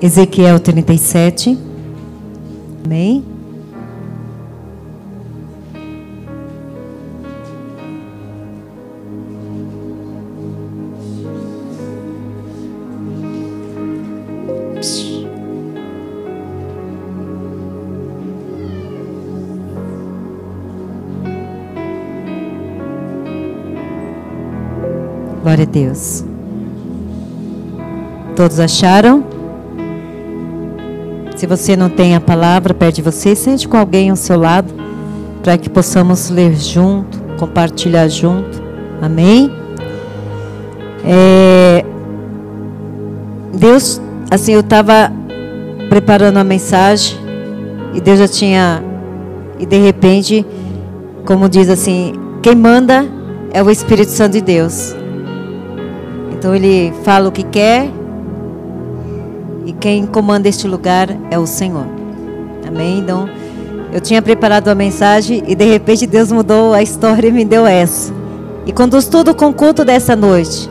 Ezequiel 37. Amém? Glória a Deus. Todos acharam? Se você não tem a palavra perto de você, sente com alguém ao seu lado, para que possamos ler junto, compartilhar junto. Amém? É, Deus, assim, eu estava preparando a mensagem e Deus já tinha, e de repente, como diz assim, quem manda é o Espírito Santo de Deus. Então ele fala o que quer e quem comanda este lugar é o Senhor. Amém? Então eu tinha preparado a mensagem e de repente Deus mudou a história e me deu essa. E conduz tudo com o culto dessa noite.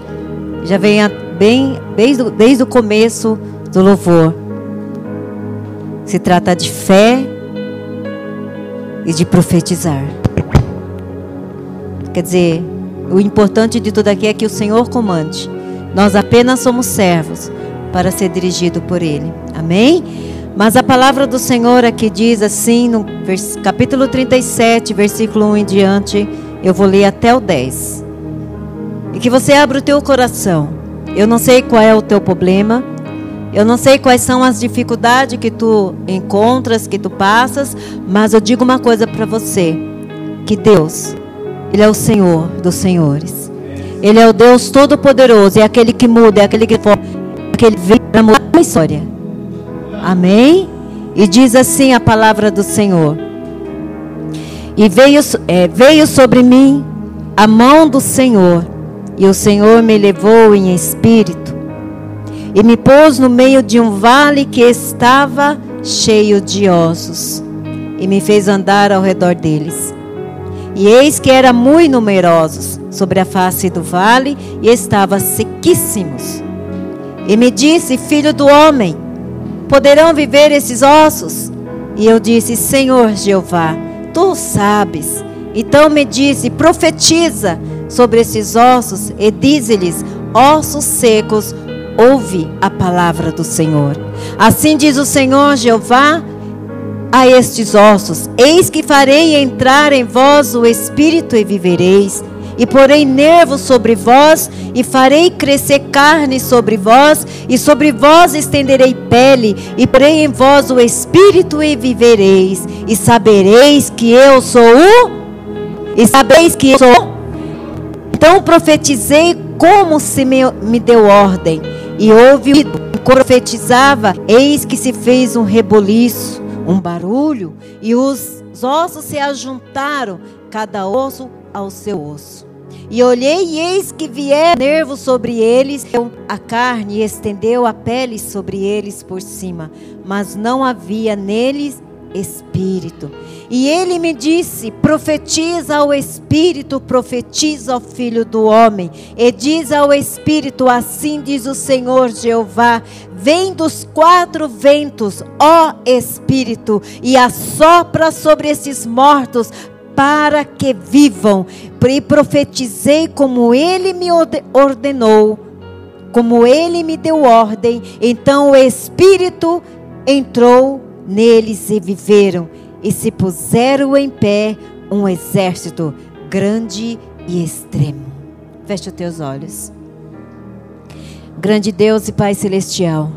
Já vem bem desde, desde o começo do louvor. Se trata de fé e de profetizar. Quer dizer, o importante de tudo aqui é que o Senhor comande. Nós apenas somos servos para ser dirigido por Ele. Amém? Mas a palavra do Senhor aqui diz assim, no capítulo 37, versículo 1 em diante, eu vou ler até o 10. E que você abra o teu coração. Eu não sei qual é o teu problema. Eu não sei quais são as dificuldades que tu encontras, que tu passas, mas eu digo uma coisa para você, que Deus, ele é o Senhor dos senhores. Ele é o Deus Todo-Poderoso, é aquele que muda, é aquele que for, aquele veio para mudar a história. Amém? E diz assim a palavra do Senhor. E veio, é, veio sobre mim a mão do Senhor, e o Senhor me levou em espírito, e me pôs no meio de um vale que estava cheio de ossos, e me fez andar ao redor deles. E eis que eram muito numerosos sobre a face do vale e estavam sequíssimos. E me disse, filho do homem, poderão viver esses ossos? E eu disse, Senhor Jeová, tu sabes. Então me disse, profetiza sobre esses ossos e dize-lhes, ossos secos, ouve a palavra do Senhor. Assim diz o Senhor Jeová, a estes ossos: Eis que farei entrar em vós o espírito e vivereis. E porei nervos sobre vós, e farei crescer carne sobre vós, e sobre vós estenderei pele, e porei em vós o espírito e vivereis. E sabereis que eu sou o. E sabeis que eu sou. Então profetizei como se me, me deu ordem. E houve, profetizava, eis que se fez um reboliço um barulho e os ossos se ajuntaram, cada osso ao seu osso. E olhei e eis que vier nervo sobre eles, a carne estendeu a pele sobre eles por cima, mas não havia neles espírito. E ele me disse: profetiza ao espírito, profetiza ao filho do homem, e diz ao espírito: assim diz o Senhor Jeová: vem dos quatro ventos, ó espírito, e assopra sobre esses mortos para que vivam. E profetizei como ele me ordenou, como ele me deu ordem. Então o espírito entrou neles e viveram, e se puseram em pé um exército grande e extremo. Feche os teus olhos. Grande Deus e Pai Celestial,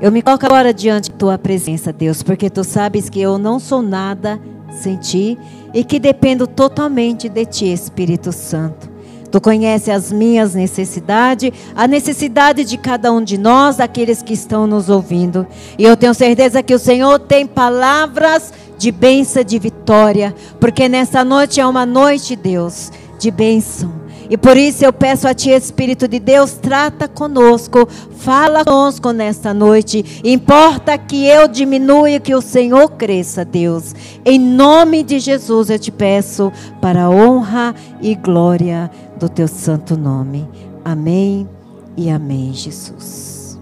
eu me coloco agora diante da tua presença, Deus, porque tu sabes que eu não sou nada sem ti e que dependo totalmente de ti, Espírito Santo. Tu conhece as minhas necessidades, a necessidade de cada um de nós, daqueles que estão nos ouvindo. E eu tenho certeza que o Senhor tem palavras de bênção, de vitória, porque nessa noite é uma noite, Deus, de bênção e por isso eu peço a Ti, Espírito de Deus, trata conosco, fala conosco nesta noite. Importa que eu diminua e que o Senhor cresça, Deus. Em nome de Jesus eu te peço para a honra e glória do Teu santo nome. Amém e amém, Jesus.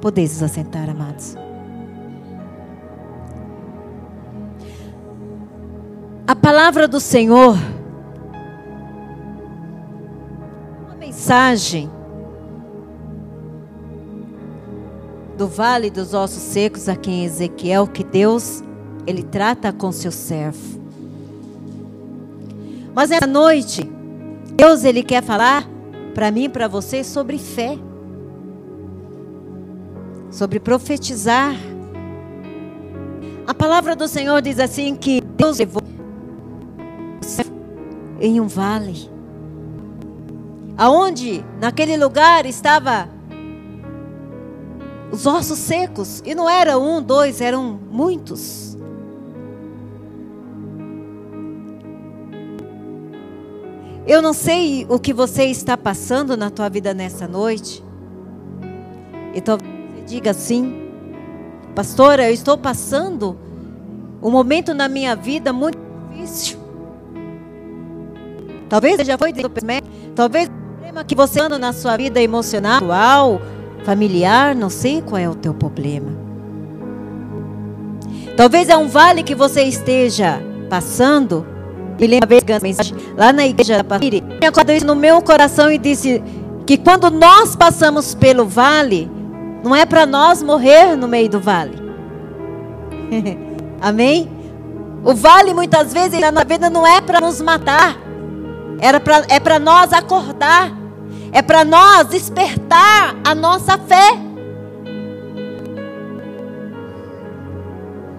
Podeis se assentar, amados. A palavra do Senhor, mensagem do vale dos ossos secos aqui em Ezequiel que Deus ele trata com seu servo. Mas essa noite Deus ele quer falar para mim para você sobre fé. Sobre profetizar. A palavra do Senhor diz assim que Deus levou em um vale. Aonde naquele lugar estava os ossos secos. E não era um, dois, eram muitos. Eu não sei o que você está passando na tua vida nessa noite. E talvez você diga assim, pastora, eu estou passando um momento na minha vida muito difícil. Talvez já foi talvez o problema que você anda na sua vida emocional, familiar, não sei qual é o teu problema. Talvez é um vale que você esteja passando me lembro uma mensagem lá na igreja da Pastor, acordou isso no meu coração e disse que quando nós passamos pelo vale, não é para nós morrer no meio do vale. Amém? O vale muitas vezes na vida não é para nos matar. Era pra, é para nós acordar. É para nós despertar a nossa fé.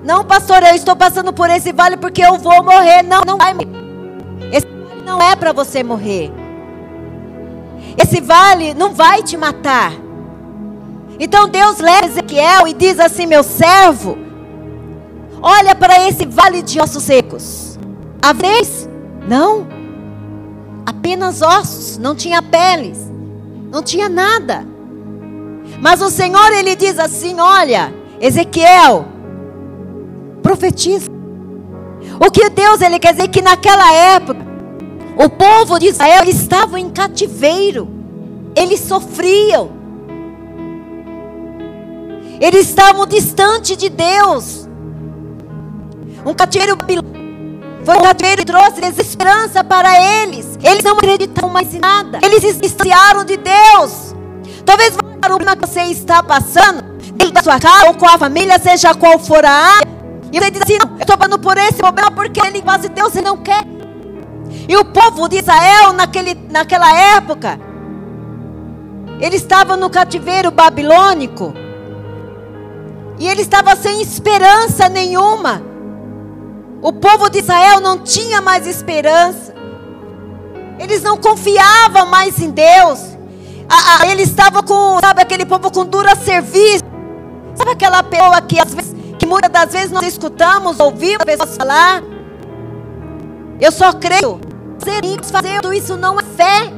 Não, pastor, eu estou passando por esse vale porque eu vou morrer. Não, não vai morrer. Esse vale não é para você morrer. Esse vale não vai te matar. Então Deus leva Ezequiel e diz assim: Meu servo, olha para esse vale de ossos secos. A vez? Não. Apenas ossos, não tinha peles, não tinha nada. Mas o Senhor ele diz assim: Olha, Ezequiel, profetiza. O que Deus ele quer dizer que naquela época o povo de Israel estava em cativeiro. Eles sofriam. Eles estavam distante de Deus. Um cativeiro foi um cativeiro que trouxe desesperança para eles. Eles não acreditavam mais em nada. Eles se distanciaram de Deus. Talvez o problema que você está passando, dentro da sua casa ou com a família, seja qual for a área, e você diz assim: não, eu estou passando por esse problema porque ele quase Deus e não quer. E o povo de Israel, naquele, naquela época, ele estava no cativeiro babilônico. E ele estava sem esperança nenhuma. O povo de Israel não tinha mais esperança. Eles não confiavam mais em Deus. Ele estava com, sabe, aquele povo com dura serviço. Sabe aquela pessoa que às vezes que muitas das vezes nós escutamos, ouvimos pessoas falar. Eu só creio. Fazer isso não é fé.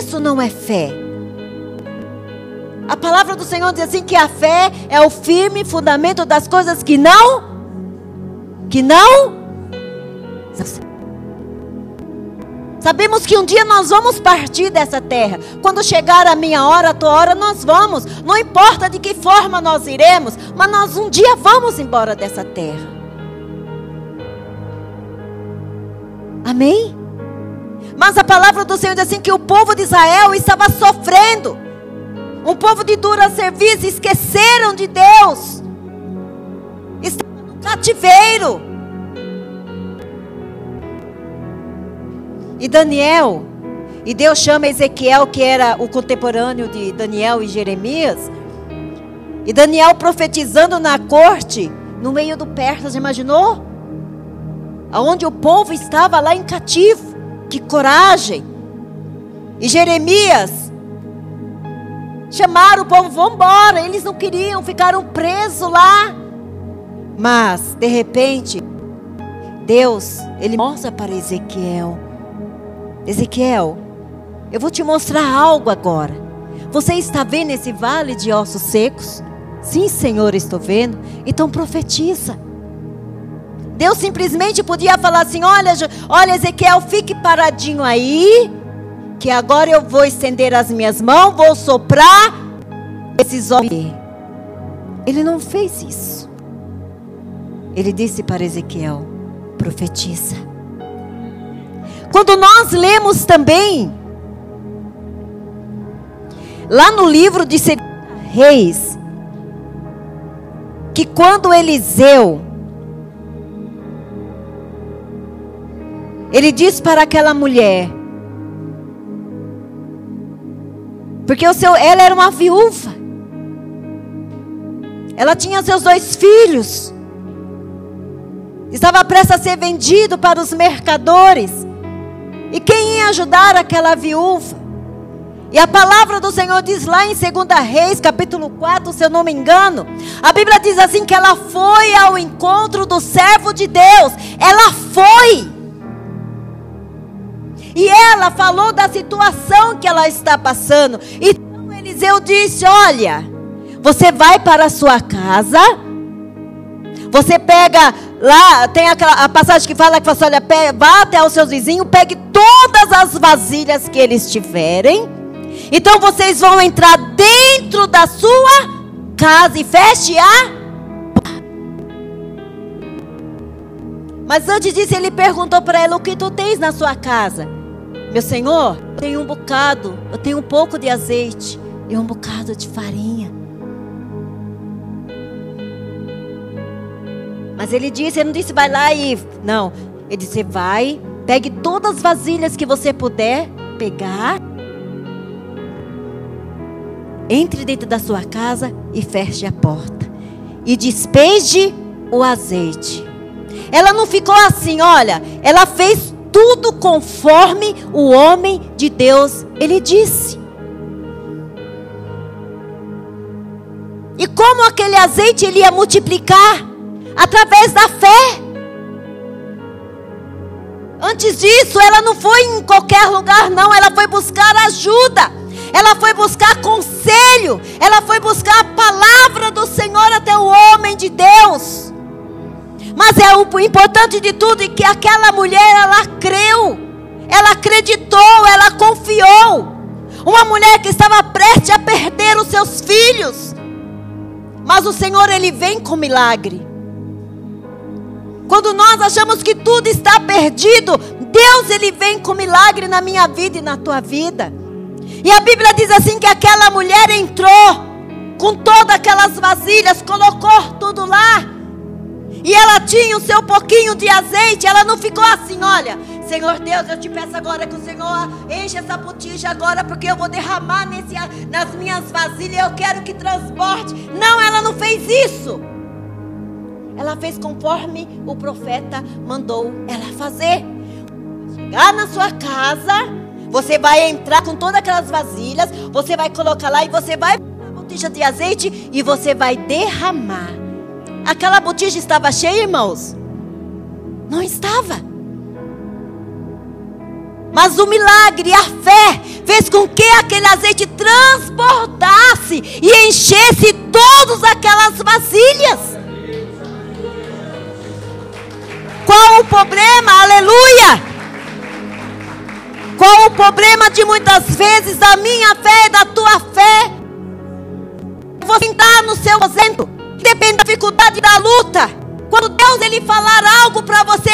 Isso não é fé. A palavra do Senhor diz assim que a fé é o firme fundamento das coisas que não que não Sabemos que um dia nós vamos partir dessa terra. Quando chegar a minha hora, a tua hora, nós vamos. Não importa de que forma nós iremos, mas nós um dia vamos embora dessa terra. Amém? Mas a palavra do Senhor diz assim que o povo de Israel estava sofrendo. Um povo de dura serviço, esqueceram de Deus. Estavam no cativeiro. E Daniel, e Deus chama Ezequiel, que era o contemporâneo de Daniel e Jeremias, e Daniel profetizando na corte, no meio do Persa, já imaginou? Aonde o povo estava lá em cativo, que coragem. E Jeremias chamaram o povo, vamos embora. Eles não queriam, ficaram presos lá. Mas, de repente, Deus, ele mostra para Ezequiel Ezequiel, eu vou te mostrar algo agora. Você está vendo esse vale de ossos secos? Sim, Senhor, estou vendo. Então profetiza. Deus simplesmente podia falar assim: olha, olha, Ezequiel, fique paradinho aí, que agora eu vou estender as minhas mãos, vou soprar esses homens. Ele não fez isso. Ele disse para Ezequiel: profetiza. Quando nós lemos também, lá no livro de Reis, que quando Eliseu ele diz para aquela mulher, porque o seu, ela era uma viúva, ela tinha seus dois filhos, estava prestes a ser vendido para os mercadores, e quem ia ajudar aquela viúva? E a palavra do Senhor diz lá em 2 Reis, capítulo 4, se eu não me engano, a Bíblia diz assim que ela foi ao encontro do servo de Deus. Ela foi. E ela falou da situação que ela está passando. Então Eliseu disse: Olha, você vai para a sua casa, você pega lá, tem aquela a passagem que fala que você olha, vá até os seus vizinhos, pegue todas as vasilhas que eles tiverem então vocês vão entrar dentro da sua casa e feche a. Mas antes disso, ele perguntou para ela: O que tu tens na sua casa? Meu senhor, eu tenho um bocado, eu tenho um pouco de azeite e um bocado de farinha. Mas ele disse, ele não disse vai lá e. Não. Ele disse, vai, pegue todas as vasilhas que você puder pegar entre dentro da sua casa e feche a porta. E despeje o azeite. Ela não ficou assim, olha, ela fez tudo conforme o homem de Deus ele disse. E como aquele azeite ele ia multiplicar através da fé. Antes disso, ela não foi em qualquer lugar, não, ela foi buscar ajuda ela foi buscar conselho, ela foi buscar a palavra do Senhor até o homem de Deus. Mas é o importante de tudo é que aquela mulher ela creu, ela acreditou, ela confiou. Uma mulher que estava prestes a perder os seus filhos. Mas o Senhor ele vem com milagre. Quando nós achamos que tudo está perdido, Deus ele vem com milagre na minha vida e na tua vida. E a Bíblia diz assim que aquela mulher entrou com todas aquelas vasilhas, colocou tudo lá. E ela tinha o seu pouquinho de azeite, ela não ficou assim, olha, Senhor Deus, eu te peço agora que o Senhor enche essa botija agora, porque eu vou derramar nesse, nas minhas vasilhas, eu quero que transporte. Não, ela não fez isso. Ela fez conforme o profeta mandou ela fazer. Chegar na sua casa, você vai entrar com todas aquelas vasilhas, você vai colocar lá e você vai a botija de azeite e você vai derramar. Aquela botija estava cheia, irmãos? Não estava. Mas o milagre, a fé, fez com que aquele azeite transportasse e enchesse todas aquelas vasilhas. Qual o problema? Aleluia! Qual o problema de muitas vezes da minha fé e da tua fé? Você está no seu aposento, depende da dificuldade da luta. Quando Deus ele falar algo para você,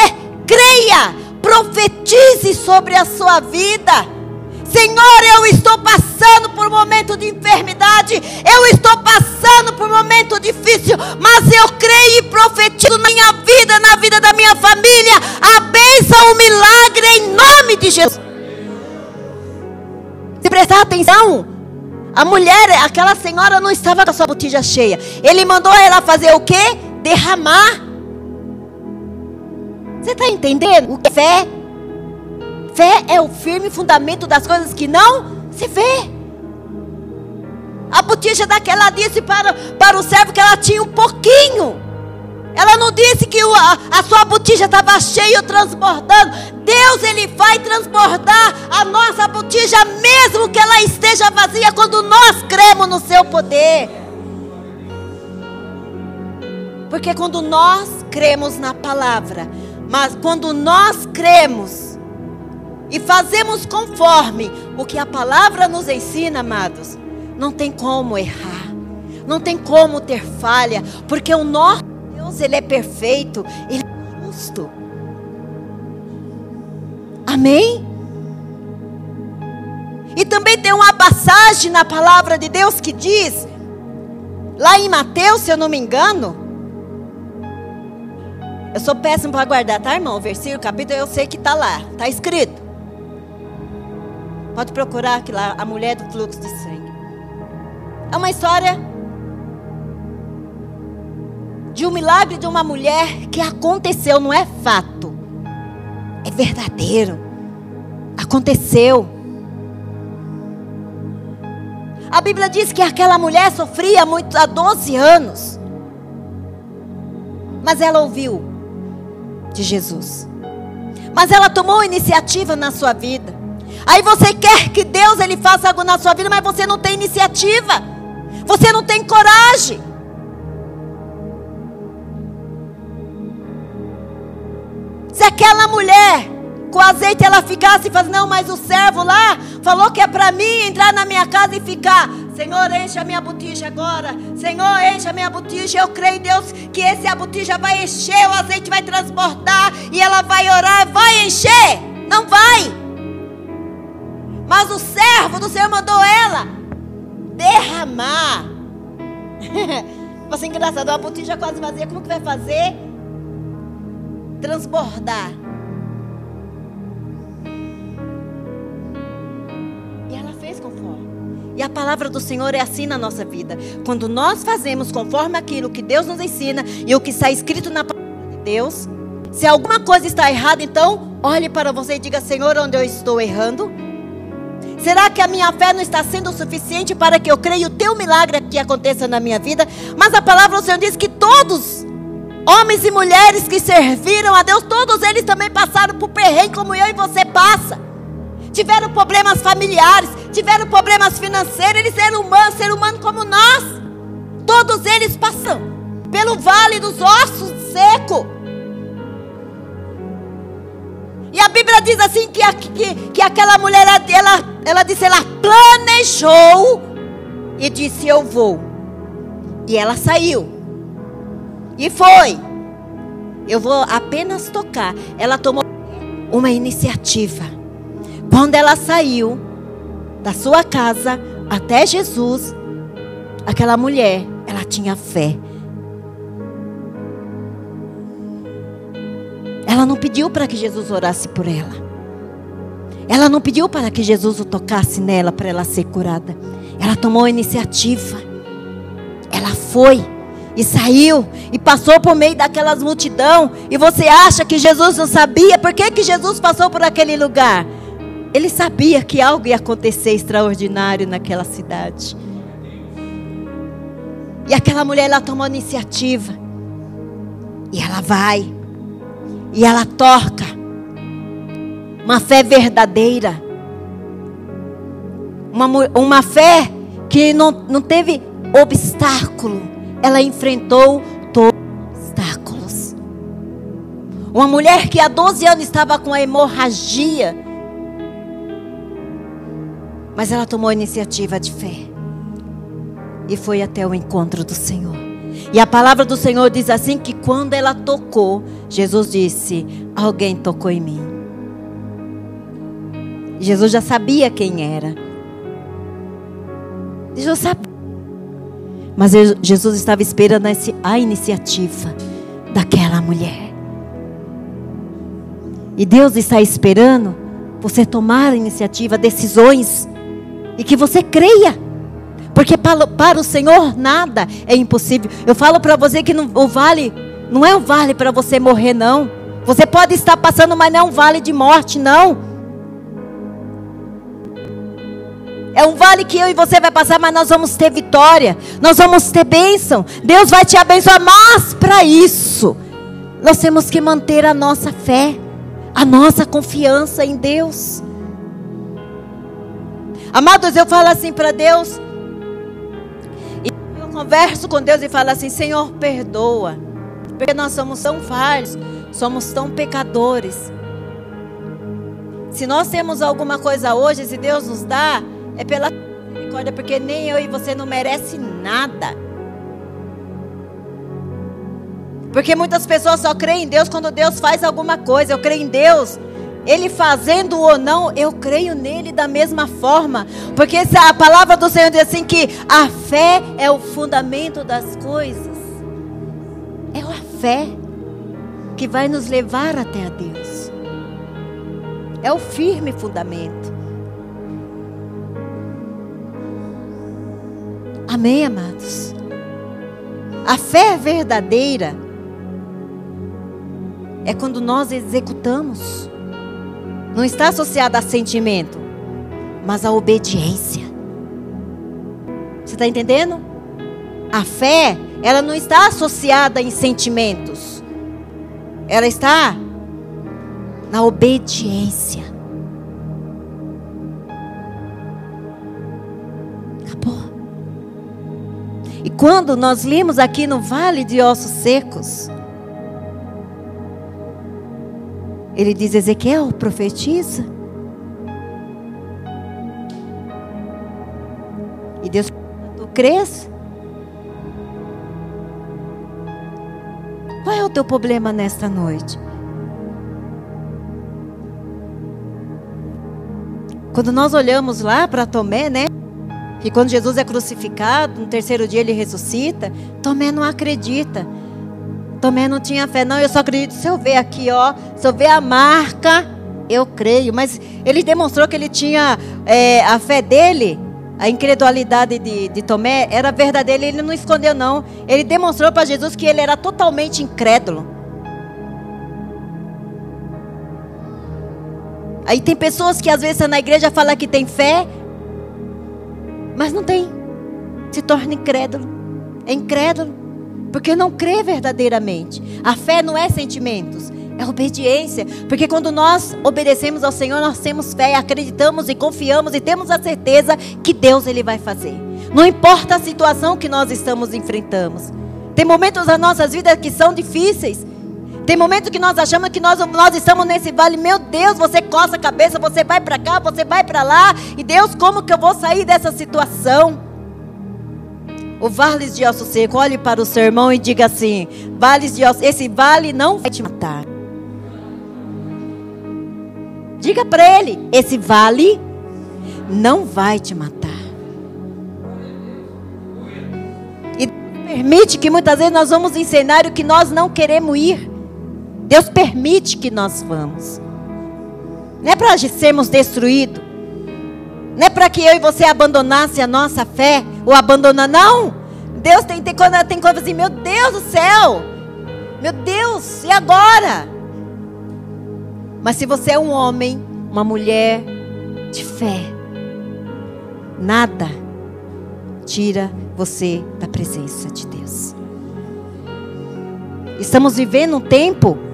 creia, profetize sobre a sua vida. Senhor, eu estou passando por um momento de enfermidade, eu estou passando por um momento difícil, mas eu creio e profetizo na minha vida, na vida da minha família, a bênção, o milagre em nome de Jesus. Se prestar atenção, a mulher, aquela senhora não estava com a sua botija cheia. Ele mandou ela fazer o quê? Derramar. Você está entendendo o que é fé? Fé é o firme fundamento das coisas que não se vê. A botija daquela disse para, para o servo que ela tinha um pouquinho. Ela não disse que a, a sua botija estava cheia transbordando. Deus, Ele vai transbordar a nossa botija, mesmo que ela esteja vazia, quando nós cremos no Seu poder. Porque quando nós cremos na palavra, mas quando nós cremos e fazemos conforme o que a palavra nos ensina, amados, não tem como errar, não tem como ter falha, porque o nosso Deus, ele é perfeito, ele é justo. Amém? E também tem uma passagem na palavra de Deus que diz, lá em Mateus, se eu não me engano, eu sou péssimo para guardar, tá, irmão? O versículo, capítulo, eu sei que está lá, está escrito. Pode procurar aqui lá, a mulher do fluxo de sangue. É uma história de um milagre de uma mulher que aconteceu, não é fato. É verdadeiro. Aconteceu. A Bíblia diz que aquela mulher sofria muito há 12 anos. Mas ela ouviu de Jesus. Mas ela tomou iniciativa na sua vida. Aí você quer que Deus ele faça algo na sua vida, mas você não tem iniciativa. Você não tem coragem. Aquela mulher com azeite ela ficasse e falasse, não, mas o servo lá falou que é para mim entrar na minha casa e ficar. Senhor, enche a minha botija agora. Senhor, enche a minha botija. Eu creio, Deus, que esse a botija vai encher, o azeite vai transportar e ela vai orar, vai encher. Não vai. Mas o servo do Senhor mandou ela derramar. Você engraçado, a botija quase vazia, como que vai fazer? Transbordar. E a palavra do Senhor é assim na nossa vida. Quando nós fazemos conforme aquilo que Deus nos ensina e o que está escrito na palavra de Deus, se alguma coisa está errada, então olhe para você e diga: Senhor, onde eu estou errando? Será que a minha fé não está sendo suficiente para que eu creia o teu milagre que aconteça na minha vida? Mas a palavra do Senhor diz que todos, homens e mulheres que serviram a Deus, todos eles também passaram por perrengue como eu e você passa tiveram problemas familiares, tiveram problemas financeiros, eles eram humanos, ser humano como nós. Todos eles passam pelo vale dos ossos seco. E a Bíblia diz assim que, que, que aquela mulher, ela, ela disse, ela planejou e disse, eu vou. E ela saiu. E foi. Eu vou apenas tocar. Ela tomou uma iniciativa. Quando ela saiu da sua casa até Jesus, aquela mulher, ela tinha fé. Ela não pediu para que Jesus orasse por ela. Ela não pediu para que Jesus o tocasse nela para ela ser curada. Ela tomou a iniciativa. Ela foi e saiu e passou por meio daquelas multidão. E você acha que Jesus não sabia? Por que, que Jesus passou por aquele lugar? Ele sabia que algo ia acontecer extraordinário naquela cidade. E aquela mulher, ela tomou iniciativa. E ela vai. E ela toca. Uma fé verdadeira. Uma, uma fé que não, não teve obstáculo. Ela enfrentou todos os obstáculos. Uma mulher que há 12 anos estava com a hemorragia mas ela tomou a iniciativa de fé. E foi até o encontro do Senhor. E a palavra do Senhor diz assim: que quando ela tocou, Jesus disse: Alguém tocou em mim. Jesus já sabia quem era. Jesus sabia. Mas Jesus estava esperando a iniciativa daquela mulher. E Deus está esperando você tomar iniciativa, decisões e que você creia. Porque para, para o Senhor nada é impossível. Eu falo para você que não, o vale não é um vale para você morrer, não. Você pode estar passando, mas não é um vale de morte, não. É um vale que eu e você vai passar, mas nós vamos ter vitória. Nós vamos ter bênção. Deus vai te abençoar. Mas para isso, nós temos que manter a nossa fé, a nossa confiança em Deus. Amados, eu falo assim para Deus. E eu converso com Deus e falo assim: Senhor, perdoa. Porque nós somos tão falhos, somos tão pecadores. se nós temos alguma coisa hoje, se Deus nos dá, é pela misericórdia, porque nem eu e você não merece nada. Porque muitas pessoas só creem em Deus quando Deus faz alguma coisa. Eu creio em Deus ele fazendo ou não, eu creio nele da mesma forma. Porque a palavra do Senhor diz assim que a fé é o fundamento das coisas. É a fé que vai nos levar até a Deus. É o firme fundamento. Amém, amados? A fé verdadeira é quando nós executamos não está associada a sentimento, mas a obediência. Você está entendendo? A fé, ela não está associada em sentimentos. Ela está na obediência. Quando nós limos aqui no Vale de Ossos Secos, Ele diz: Ezequiel, profetiza. E Deus, tu crês? Qual é o teu problema nesta noite? Quando nós olhamos lá para Tomé, né? Que quando Jesus é crucificado, no terceiro dia ele ressuscita, Tomé não acredita. Tomé não tinha fé, não. Eu só acredito se eu ver aqui, ó. Se eu ver a marca, eu creio. Mas ele demonstrou que ele tinha é, a fé dele, a incredulidade de, de Tomé era verdadeira. Ele não escondeu, não. Ele demonstrou para Jesus que ele era totalmente incrédulo. Aí tem pessoas que às vezes na igreja fala que tem fé, mas não tem. Se torna incrédulo. É incrédulo. Porque não crê verdadeiramente. A fé não é sentimentos, é obediência. Porque quando nós obedecemos ao Senhor, nós temos fé, acreditamos e confiamos e temos a certeza que Deus ele vai fazer. Não importa a situação que nós estamos enfrentando. Tem momentos das nossas vidas que são difíceis. Tem momentos que nós achamos que nós, nós estamos nesse vale. Meu Deus, você coça a cabeça, você vai para cá, você vai para lá. E Deus, como que eu vou sair dessa situação? O vale de osso seco, olhe para o seu irmão e diga assim: vales de osso, esse vale não vai te matar. Diga para ele: esse vale não vai te matar. E permite que muitas vezes nós vamos em cenário que nós não queremos ir. Deus permite que nós vamos. Não é para sermos destruídos. Não é para que eu e você abandonasse a nossa fé ou abandonar, não. Deus tem, tem, quando tem coisa assim, meu Deus do céu, meu Deus, e agora? Mas se você é um homem, uma mulher de fé, nada tira você da presença de Deus. Estamos vivendo um tempo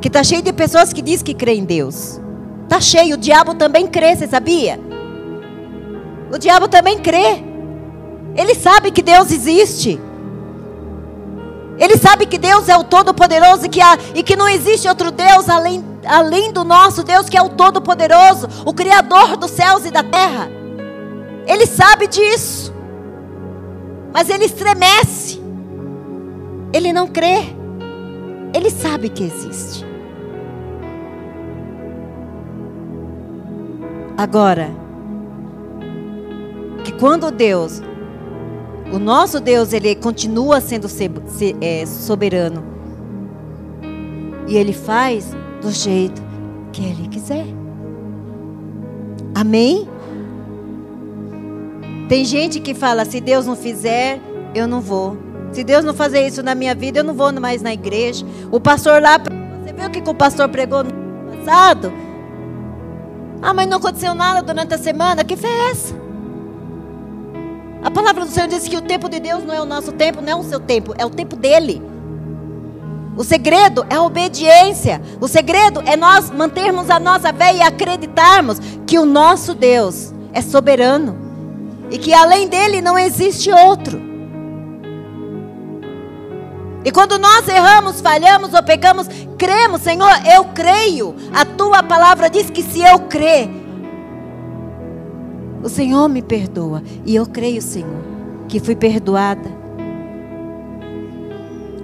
que está cheio de pessoas que dizem que creem em Deus. Está cheio. O diabo também crê, você sabia? O diabo também crê. Ele sabe que Deus existe. Ele sabe que Deus é o Todo-Poderoso e, que e que não existe outro Deus além, além do nosso Deus, que é o Todo-Poderoso, o Criador dos céus e da terra. Ele sabe disso. Mas ele estremece. Ele não crê. Ele sabe que existe. Agora, que quando Deus, o nosso Deus, ele continua sendo é, soberano. E ele faz do jeito que ele quiser. Amém? Tem gente que fala: se Deus não fizer, eu não vou. Se Deus não fazer isso na minha vida, eu não vou mais na igreja. O pastor lá, você viu o que o pastor pregou no passado? Ah, mas não aconteceu nada durante a semana. Que fé é essa? A palavra do Senhor diz que o tempo de Deus não é o nosso tempo, não é o seu tempo, é o tempo dele. O segredo é a obediência. O segredo é nós mantermos a nossa fé e acreditarmos que o nosso Deus é soberano e que além dele não existe outro. E quando nós erramos, falhamos ou pecamos, cremos, Senhor, eu creio. A tua palavra diz que se eu crer, o Senhor me perdoa. E eu creio, Senhor, que fui perdoada.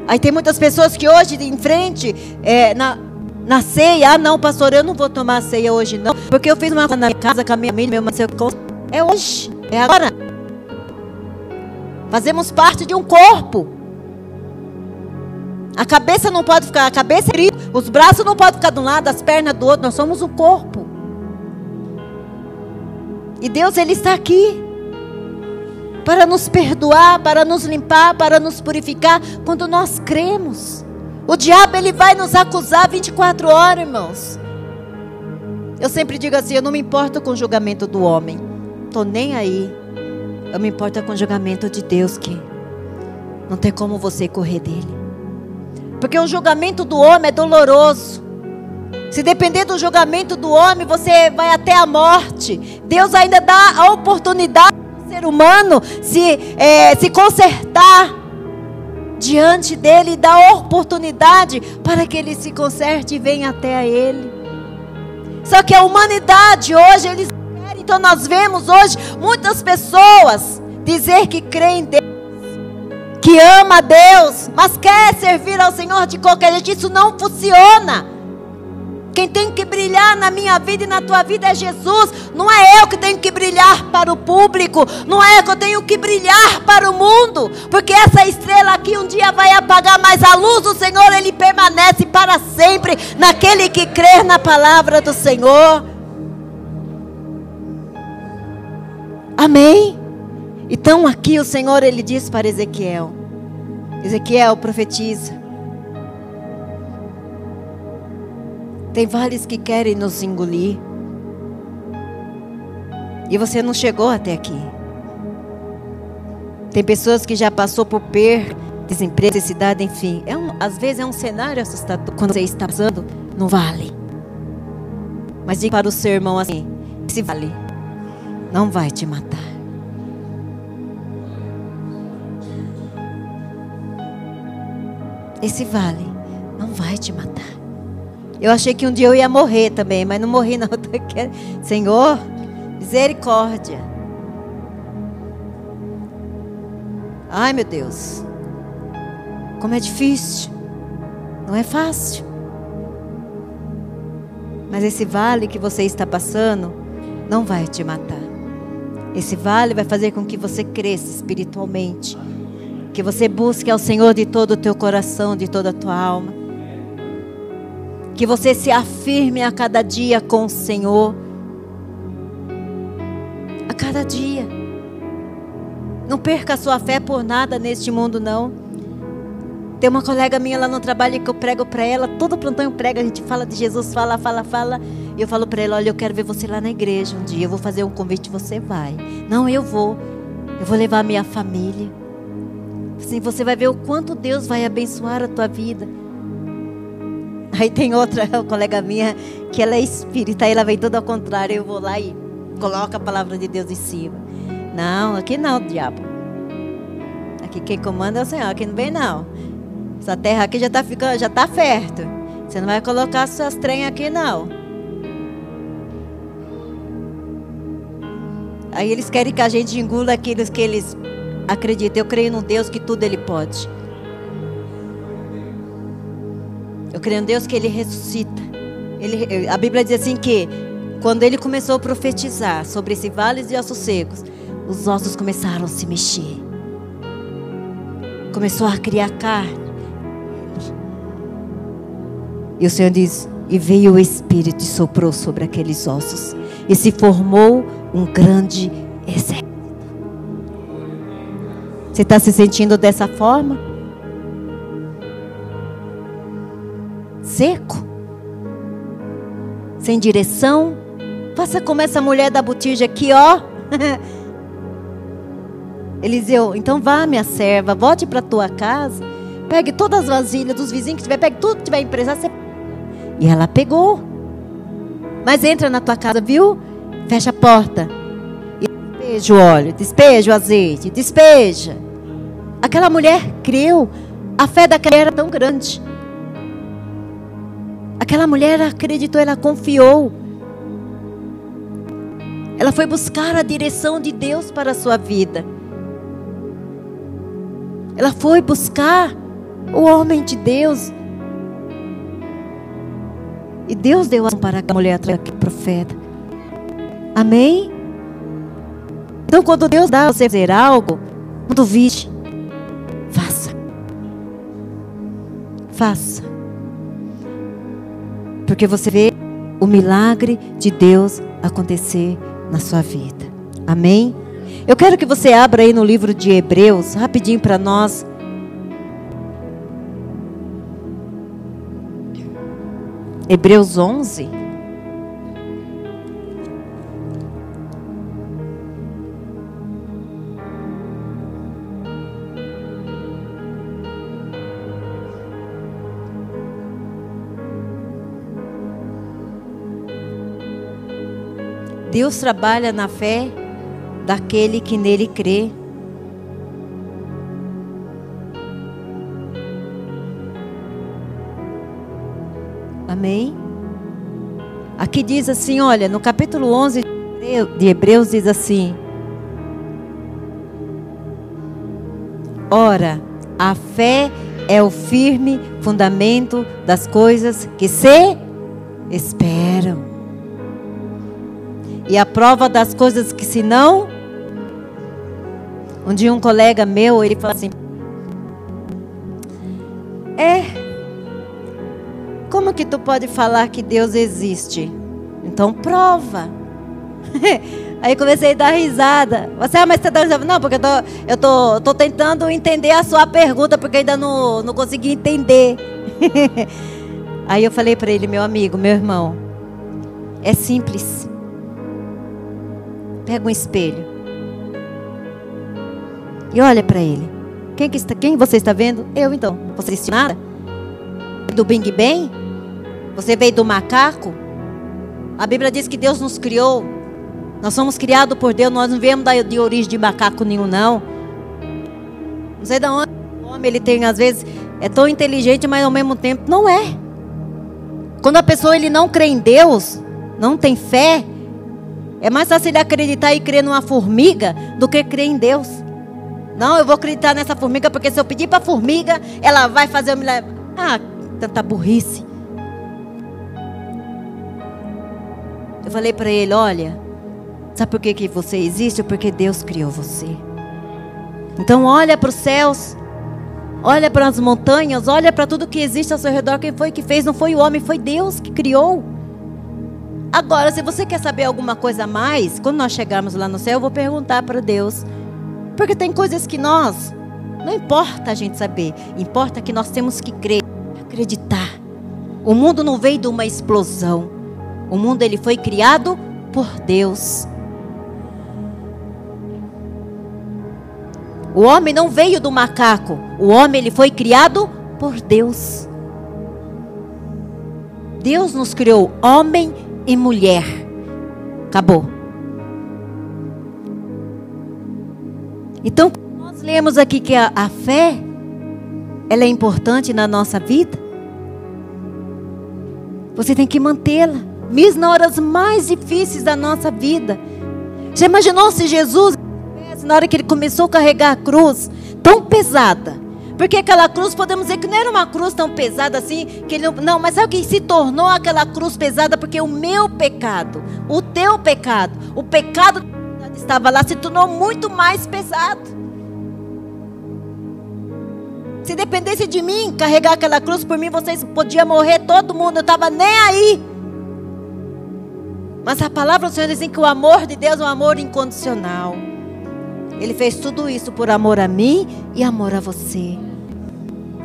Aí tem muitas pessoas que hoje em frente, é, na, na ceia, ah não, pastor, eu não vou tomar ceia hoje não, porque eu fiz uma na minha casa com a minha família, meu é hoje, é agora. Fazemos parte de um corpo. A cabeça não pode ficar, a cabeça é os braços não podem ficar de um lado, as pernas do outro, nós somos um corpo. E Deus ele está aqui para nos perdoar, para nos limpar, para nos purificar quando nós cremos. O diabo ele vai nos acusar 24 horas, irmãos. Eu sempre digo assim, eu não me importo com o julgamento do homem. Tô nem aí. Eu me importo com o julgamento de Deus que não tem como você correr dele. Porque o julgamento do homem é doloroso. Se depender do julgamento do homem, você vai até a morte. Deus ainda dá a oportunidade ao ser humano se, é, se consertar diante dele, dá a oportunidade para que ele se conserte e venha até a ele. Só que a humanidade hoje, eles querem, então nós vemos hoje muitas pessoas dizer que creem em Deus que ama a Deus, mas quer servir ao Senhor de qualquer jeito. Isso não funciona. Quem tem que brilhar na minha vida e na tua vida é Jesus. Não é eu que tenho que brilhar para o público. Não é eu que eu tenho que brilhar para o mundo. Porque essa estrela aqui um dia vai apagar, mas a luz do Senhor, ele permanece para sempre naquele que crer na palavra do Senhor. Amém? Então aqui o Senhor ele diz para Ezequiel: Ezequiel profetiza. Tem vales que querem nos engolir. E você não chegou até aqui. Tem pessoas que já passou por per, desemprego, necessidade, enfim. É um, às vezes é um cenário assustador quando você está passando no vale. Mas diga para o seu irmão assim: esse vale não vai te matar. Esse vale não vai te matar. Eu achei que um dia eu ia morrer também, mas não morri não. Senhor, misericórdia. Ai, meu Deus. Como é difícil. Não é fácil. Mas esse vale que você está passando não vai te matar. Esse vale vai fazer com que você cresça espiritualmente que você busque ao Senhor de todo o teu coração, de toda a tua alma. Que você se afirme a cada dia com o Senhor. A cada dia. Não perca a sua fé por nada neste mundo, não. Tem uma colega minha lá no trabalho que eu prego para ela, todo plantão eu prego, a gente fala de Jesus, fala, fala, fala. E eu falo para ela: olha, eu quero ver você lá na igreja um dia, eu vou fazer um convite, você vai. Não, eu vou. Eu vou levar a minha família. Assim, você vai ver o quanto Deus vai abençoar a tua vida. Aí tem outra colega minha que ela é espírita, ela vem toda ao contrário. Eu vou lá e coloco a palavra de Deus em cima. Não, aqui não, diabo. Aqui quem comanda é o Senhor, aqui não vem não. Essa terra aqui já está ficando, já está perto. Você não vai colocar suas trem aqui não. Aí eles querem que a gente engula aqueles que eles Acredita, eu creio num Deus que tudo Ele pode. Eu creio num Deus que Ele ressuscita. Ele, a Bíblia diz assim que quando Ele começou a profetizar sobre esses vales e ossos secos, os ossos começaram a se mexer. Começou a criar carne. E o Senhor diz: E veio o Espírito e soprou sobre aqueles ossos. E se formou um grande exército. Você está se sentindo dessa forma? Seco? Sem direção? Faça como essa mulher da botija aqui, ó. Eliseu, então vá, minha serva, volte para tua casa, pegue todas as vasilhas dos vizinhos que tiver, pegue tudo que tiver emprestado. Você... E ela pegou. Mas entra na tua casa, viu? Fecha a porta. Despeja o óleo, despeja o azeite, despeja. Aquela mulher creu, A fé daquela era tão grande. Aquela mulher acreditou, ela confiou. Ela foi buscar a direção de Deus para a sua vida. Ela foi buscar o homem de Deus. E Deus deu ação para a mulher atrás daquele profeta. Amém? Então, quando Deus dá a você fazer algo, não duvide. Faça. Faça. Porque você vê o milagre de Deus acontecer na sua vida. Amém? Eu quero que você abra aí no livro de Hebreus, rapidinho para nós. Hebreus 11. Deus trabalha na fé daquele que nele crê. Amém? Aqui diz assim, olha, no capítulo 11 de Hebreus diz assim: Ora, a fé é o firme fundamento das coisas que se esperam e a prova das coisas que se não. Um dia um colega meu, ele falou assim: É, como que tu pode falar que Deus existe? Então prova. Aí comecei a dar risada. Você, ah, mas você está Não, porque eu tô, eu tô, tô tentando entender a sua pergunta, porque ainda não, não consegui entender. Aí eu falei para ele, meu amigo, meu irmão, é simples. Pega um espelho. E olha para ele. Quem, que está, quem você está vendo? Eu então. Você disse nada? Do Bing Bang? Você veio do macaco? A Bíblia diz que Deus nos criou. Nós somos criados por Deus. Nós não viemos de origem de macaco nenhum, não. Não sei de onde o homem ele tem, às vezes, é tão inteligente, mas ao mesmo tempo não é. Quando a pessoa ele não crê em Deus, não tem fé, é mais fácil acreditar e crer numa formiga do que crer em Deus. Não, eu vou acreditar nessa formiga porque se eu pedir para a formiga, ela vai fazer o milagre. Ah, tanta burrice. Eu falei para ele: olha, sabe por que, que você existe? Porque Deus criou você. Então, olha para os céus, olha para as montanhas, olha para tudo que existe ao seu redor. Quem foi que fez? Não foi o homem, foi Deus que criou. Agora, se você quer saber alguma coisa a mais, quando nós chegarmos lá no céu, eu vou perguntar para Deus. Porque tem coisas que nós, não importa a gente saber, importa que nós temos que crer, acreditar. O mundo não veio de uma explosão. O mundo ele foi criado por Deus. O homem não veio do macaco. O homem ele foi criado por Deus. Deus nos criou homem e mulher. Acabou. Então, nós lemos aqui que a, a fé ela é importante na nossa vida. Você tem que mantê-la, mesmo nas horas mais difíceis da nossa vida. Já imaginou se Jesus, na hora que ele começou a carregar a cruz, tão pesada, porque aquela cruz, podemos dizer que não era uma cruz tão pesada assim, que ele não, não, mas sabe o que se tornou aquela cruz pesada? Porque o meu pecado, o teu pecado, o pecado que estava lá se tornou muito mais pesado. Se dependesse de mim carregar aquela cruz por mim, vocês podiam morrer todo mundo, eu estava nem aí. Mas a palavra do Senhor diz assim que o amor de Deus é um amor incondicional. Ele fez tudo isso por amor a mim e amor a você.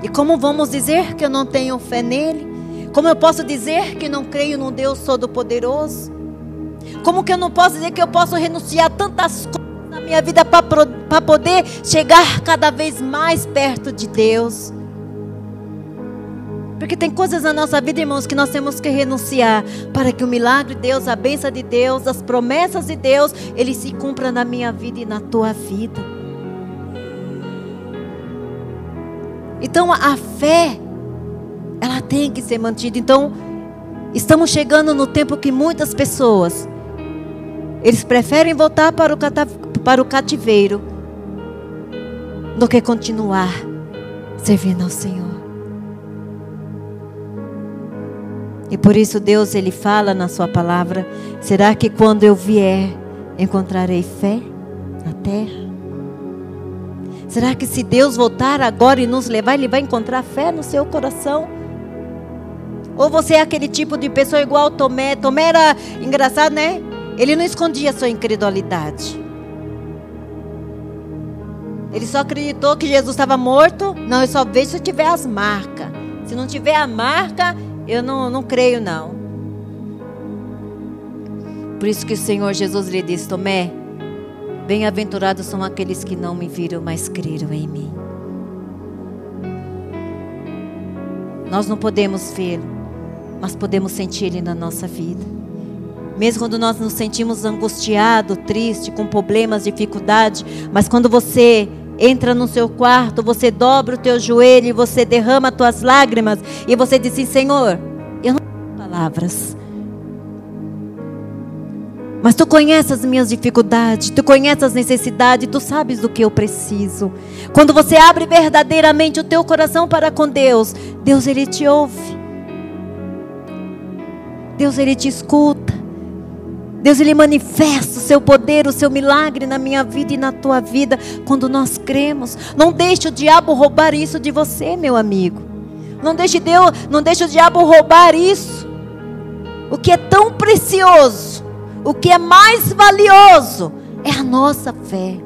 E como vamos dizer que eu não tenho fé nele? Como eu posso dizer que não creio no Deus Todo-Poderoso? Como que eu não posso dizer que eu posso renunciar a tantas coisas na minha vida para poder chegar cada vez mais perto de Deus? Porque tem coisas na nossa vida, irmãos, que nós temos que renunciar para que o milagre de Deus, a bênção de Deus, as promessas de Deus, ele se cumpra na minha vida e na tua vida. Então a fé, ela tem que ser mantida. Então, estamos chegando no tempo que muitas pessoas, eles preferem voltar para o, para o cativeiro do que continuar servindo ao Senhor. E por isso Deus ele fala na sua palavra: será que quando eu vier encontrarei fé na terra? Será que se Deus voltar agora e nos levar, ele vai encontrar fé no seu coração? Ou você é aquele tipo de pessoa igual Tomé? Tomé era engraçado, né? Ele não escondia sua incredulidade. Ele só acreditou que Jesus estava morto. Não, eu só vejo se tiver as marcas. Se não tiver a marca, eu não, não creio, não. Por isso que o Senhor Jesus lhe disse: Tomé, bem-aventurados são aqueles que não me viram, mas creram em mim. Nós não podemos vê-lo, mas podemos sentir ele na nossa vida. Mesmo quando nós nos sentimos angustiados, tristes, com problemas, dificuldade, mas quando você entra no seu quarto, você dobra o teu joelho, você derrama as tuas lágrimas e você diz assim, Senhor, eu não tenho palavras. Mas tu conheces as minhas dificuldades, tu conheces as necessidades, tu sabes do que eu preciso. Quando você abre verdadeiramente o teu coração para com Deus, Deus ele te ouve. Deus ele te escuta. Deus ele manifesta o seu poder, o seu milagre na minha vida e na tua vida quando nós cremos. Não deixe o diabo roubar isso de você, meu amigo. Não deixe Deus, não deixe o diabo roubar isso. O que é tão precioso, o que é mais valioso é a nossa fé.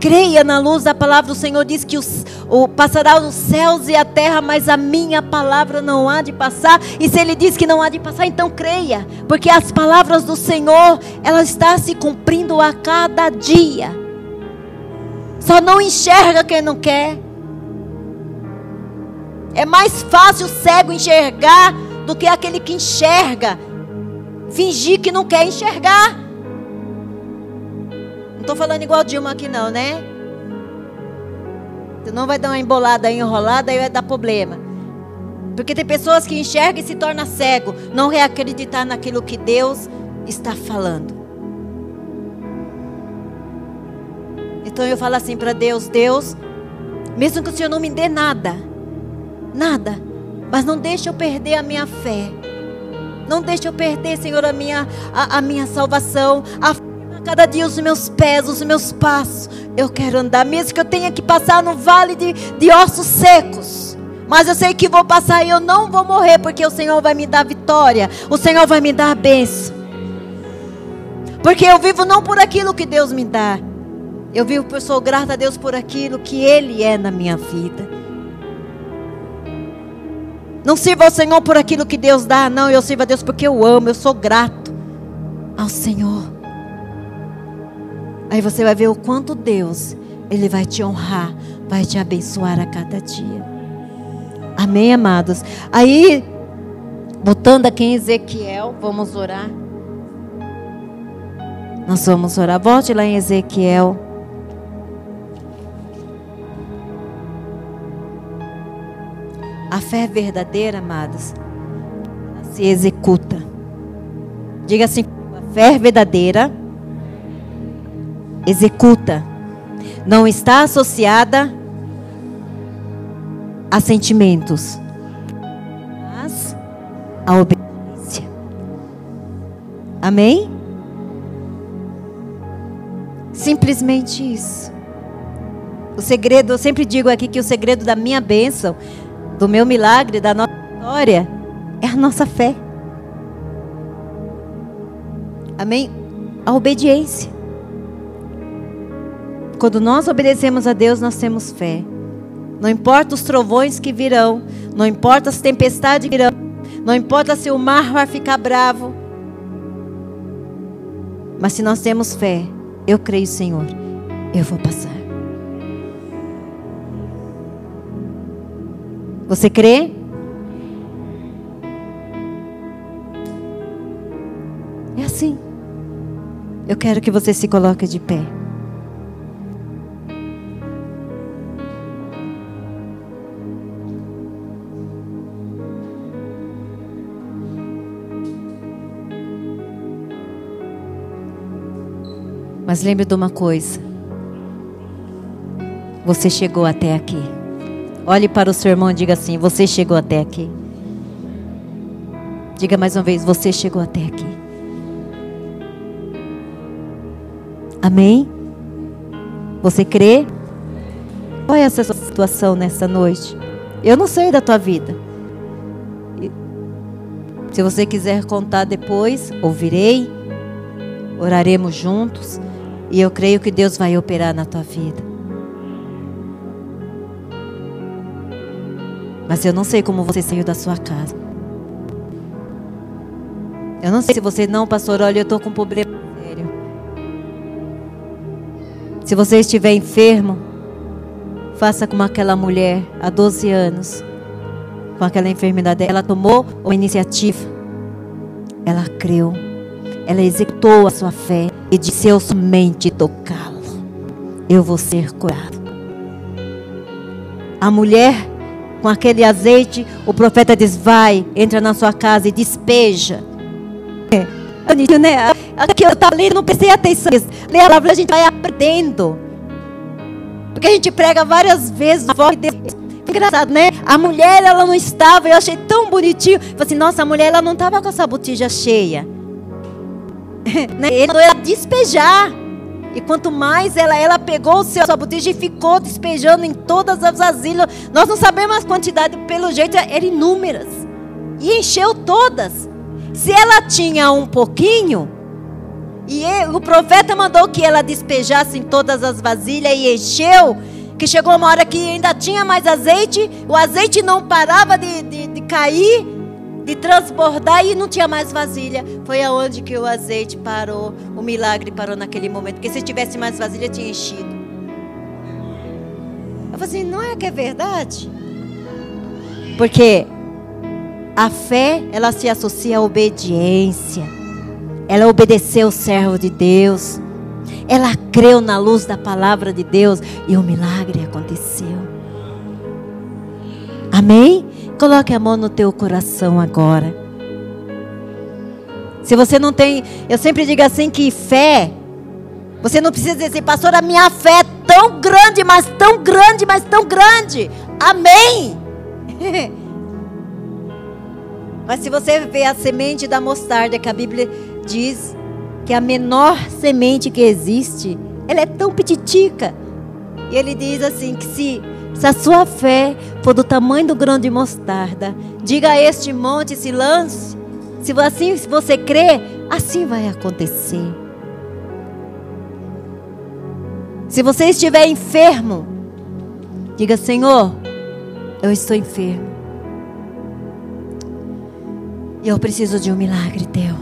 creia na luz da palavra. O Senhor diz que os, o, passará os céus e a terra, mas a minha palavra não há de passar. E se Ele diz que não há de passar, então creia, porque as palavras do Senhor, ela está se cumprindo a cada dia. Só não enxerga quem não quer. É mais fácil o cego enxergar do que aquele que enxerga fingir que não quer enxergar. Não estou falando igual Dilma aqui não, né? Tu não vai dar uma embolada enrolada e vai dar problema. Porque tem pessoas que enxergam e se tornam cego. Não reacreditar naquilo que Deus está falando. Então eu falo assim para Deus, Deus, mesmo que o Senhor não me dê nada, nada, mas não deixe eu perder a minha fé. Não deixe eu perder, Senhor, a minha, a, a minha salvação, a cada dia os meus pés, os meus passos. Eu quero andar, mesmo que eu tenha que passar no vale de, de ossos secos. Mas eu sei que vou passar e eu não vou morrer, porque o Senhor vai me dar vitória. O Senhor vai me dar a bênção. Porque eu vivo não por aquilo que Deus me dá. Eu vivo, eu sou grata a Deus por aquilo que Ele é na minha vida. Não sirva ao Senhor por aquilo que Deus dá, não. Eu sirvo a Deus porque eu amo, eu sou grato ao Senhor. Aí você vai ver o quanto Deus, Ele vai te honrar, vai te abençoar a cada dia. Amém, amados? Aí, voltando aqui em Ezequiel, vamos orar. Nós vamos orar. Volte lá em Ezequiel. A fé verdadeira, amados, se executa. Diga assim: a fé verdadeira executa. Não está associada a sentimentos, mas a obediência. Amém? Simplesmente isso. O segredo, eu sempre digo aqui que o segredo da minha bênção, do meu milagre, da nossa vitória, é a nossa fé. Amém? A obediência. Quando nós obedecemos a Deus, nós temos fé. Não importa os trovões que virão, não importa as tempestades que virão, não importa se o mar vai ficar bravo. Mas se nós temos fé, eu creio, Senhor, eu vou passar. Você crê? É assim. Eu quero que você se coloque de pé. Mas lembre de uma coisa. Você chegou até aqui. Olhe para o seu irmão e diga assim: Você chegou até aqui. Diga mais uma vez: Você chegou até aqui. Amém? Você crê? Qual é essa situação nessa noite? Eu não sei da tua vida. Se você quiser contar depois, ouvirei, oraremos juntos e eu creio que Deus vai operar na tua vida. Mas eu não sei como você saiu da sua casa. Eu não sei se você não, pastor, olha, eu estou com problema sério. Se você estiver enfermo, faça como aquela mulher há 12 anos, com aquela enfermidade. Ela tomou uma iniciativa, ela creu, ela executou a sua fé e disse: Eu somente tocá-lo, eu vou ser curado. A mulher com aquele azeite, o profeta diz: Vai, entra na sua casa e despeja. É, né? Aqui eu estava lendo, não prestei atenção. Ler a palavra, a gente vai aprendendo. Porque a gente prega várias vezes a voz de Deus. Engraçado, né? A mulher, ela não estava, eu achei tão bonitinho. Falei assim, nossa, a mulher, ela não estava com essa botija cheia. né? Ele mandou ela despejar. E quanto mais ela, ela pegou o seu botija e ficou despejando em todas as vasilhas. Nós não sabemos a quantidade, pelo jeito eram inúmeras. E encheu todas. Se ela tinha um pouquinho, e o profeta mandou que ela despejasse em todas as vasilhas e encheu, que chegou uma hora que ainda tinha mais azeite, o azeite não parava de, de, de cair de transbordar e não tinha mais vasilha. Foi aonde que o azeite parou, o milagre parou naquele momento. Porque se tivesse mais vasilha, tinha enchido. Eu falei assim, não é que é verdade? Porque a fé, ela se associa à obediência. Ela obedeceu o servo de Deus. Ela creu na luz da palavra de Deus e o milagre aconteceu. Amém? Coloque a mão no teu coração agora. Se você não tem, eu sempre digo assim que fé, você não precisa dizer assim, pastor, a minha fé é tão grande, mas tão grande, mas tão grande. Amém. mas se você vê a semente da mostarda que a Bíblia diz que a menor semente que existe, ela é tão petitica. E ele diz assim que se se a sua fé for do tamanho do grão de mostarda, diga a este monte se lance. Se assim se você crê, assim vai acontecer. Se você estiver enfermo, diga: Senhor, eu estou enfermo. E eu preciso de um milagre teu.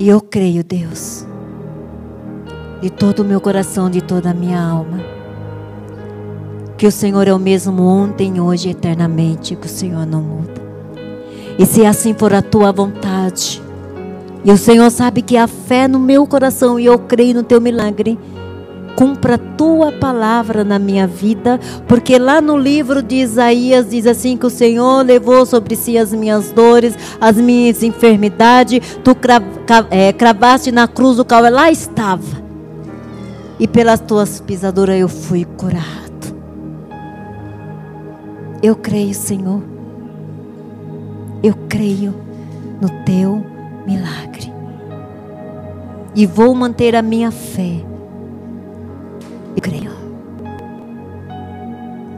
E eu creio, Deus de todo o meu coração, de toda a minha alma. Que o Senhor é o mesmo ontem, hoje e eternamente, que o Senhor não muda. E se assim for a tua vontade, e o Senhor sabe que há fé no meu coração e eu creio no teu milagre, cumpra a tua palavra na minha vida, porque lá no livro de Isaías diz assim que o Senhor levou sobre si as minhas dores, as minhas enfermidades, tu é, cravaste na cruz o qual lá estava e pelas tuas pisaduras eu fui curado. Eu creio, Senhor. Eu creio no teu milagre. E vou manter a minha fé. Eu creio.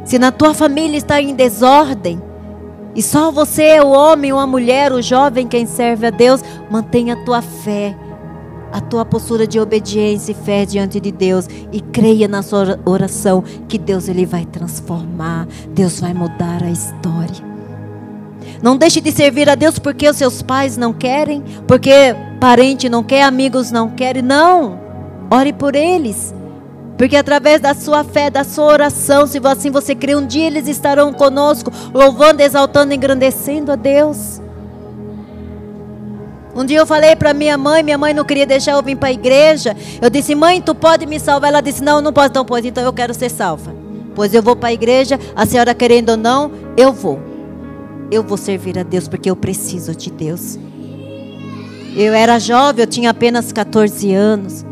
Se na tua família está em desordem, e só você é o homem ou a mulher, o jovem, quem serve a Deus, mantenha a tua fé a tua postura de obediência e fé diante de Deus e creia na sua oração que Deus ele vai transformar, Deus vai mudar a história. Não deixe de servir a Deus porque os seus pais não querem, porque parente não quer, amigos não querem. Não. Ore por eles. Porque através da sua fé, da sua oração, se assim você crê, um dia eles estarão conosco, louvando, exaltando, engrandecendo a Deus. Um dia eu falei para minha mãe, minha mãe não queria deixar eu vir para a igreja. Eu disse, mãe, tu pode me salvar? Ela disse, não, não posso. Então, pois, então eu quero ser salva. Pois eu vou para a igreja, a senhora querendo ou não, eu vou. eu vou servir a Deus porque eu preciso de Deus. Eu era jovem, eu tinha apenas 14 anos.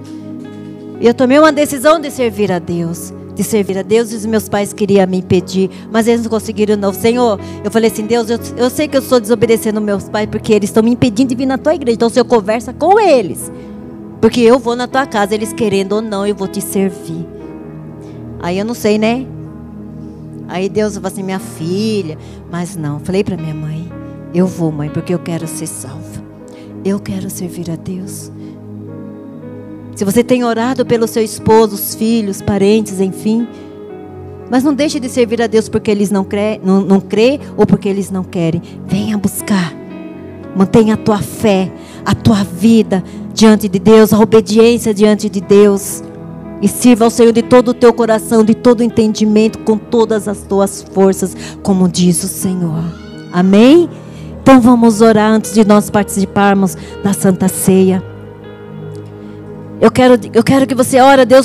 E eu tomei uma decisão de servir a Deus. De servir a Deus e os meus pais queriam me impedir, mas eles não conseguiram não. Senhor, eu falei assim, Deus, eu, eu sei que eu estou desobedecendo meus pais porque eles estão me impedindo de vir na tua igreja. Então, se eu conversa com eles, porque eu vou na tua casa, eles querendo ou não, eu vou te servir. Aí eu não sei, né? Aí Deus falou assim, minha filha, mas não. Falei para minha mãe, eu vou, mãe, porque eu quero ser salva. Eu quero servir a Deus. Se você tem orado pelo seu esposo, os filhos, parentes, enfim. Mas não deixe de servir a Deus porque eles não crê, não, não crê ou porque eles não querem. Venha buscar. Mantenha a tua fé, a tua vida diante de Deus, a obediência diante de Deus. E sirva ao Senhor de todo o teu coração, de todo o entendimento, com todas as tuas forças, como diz o Senhor. Amém? Então vamos orar antes de nós participarmos da Santa Ceia. Eu quero, eu quero que você ore a Deus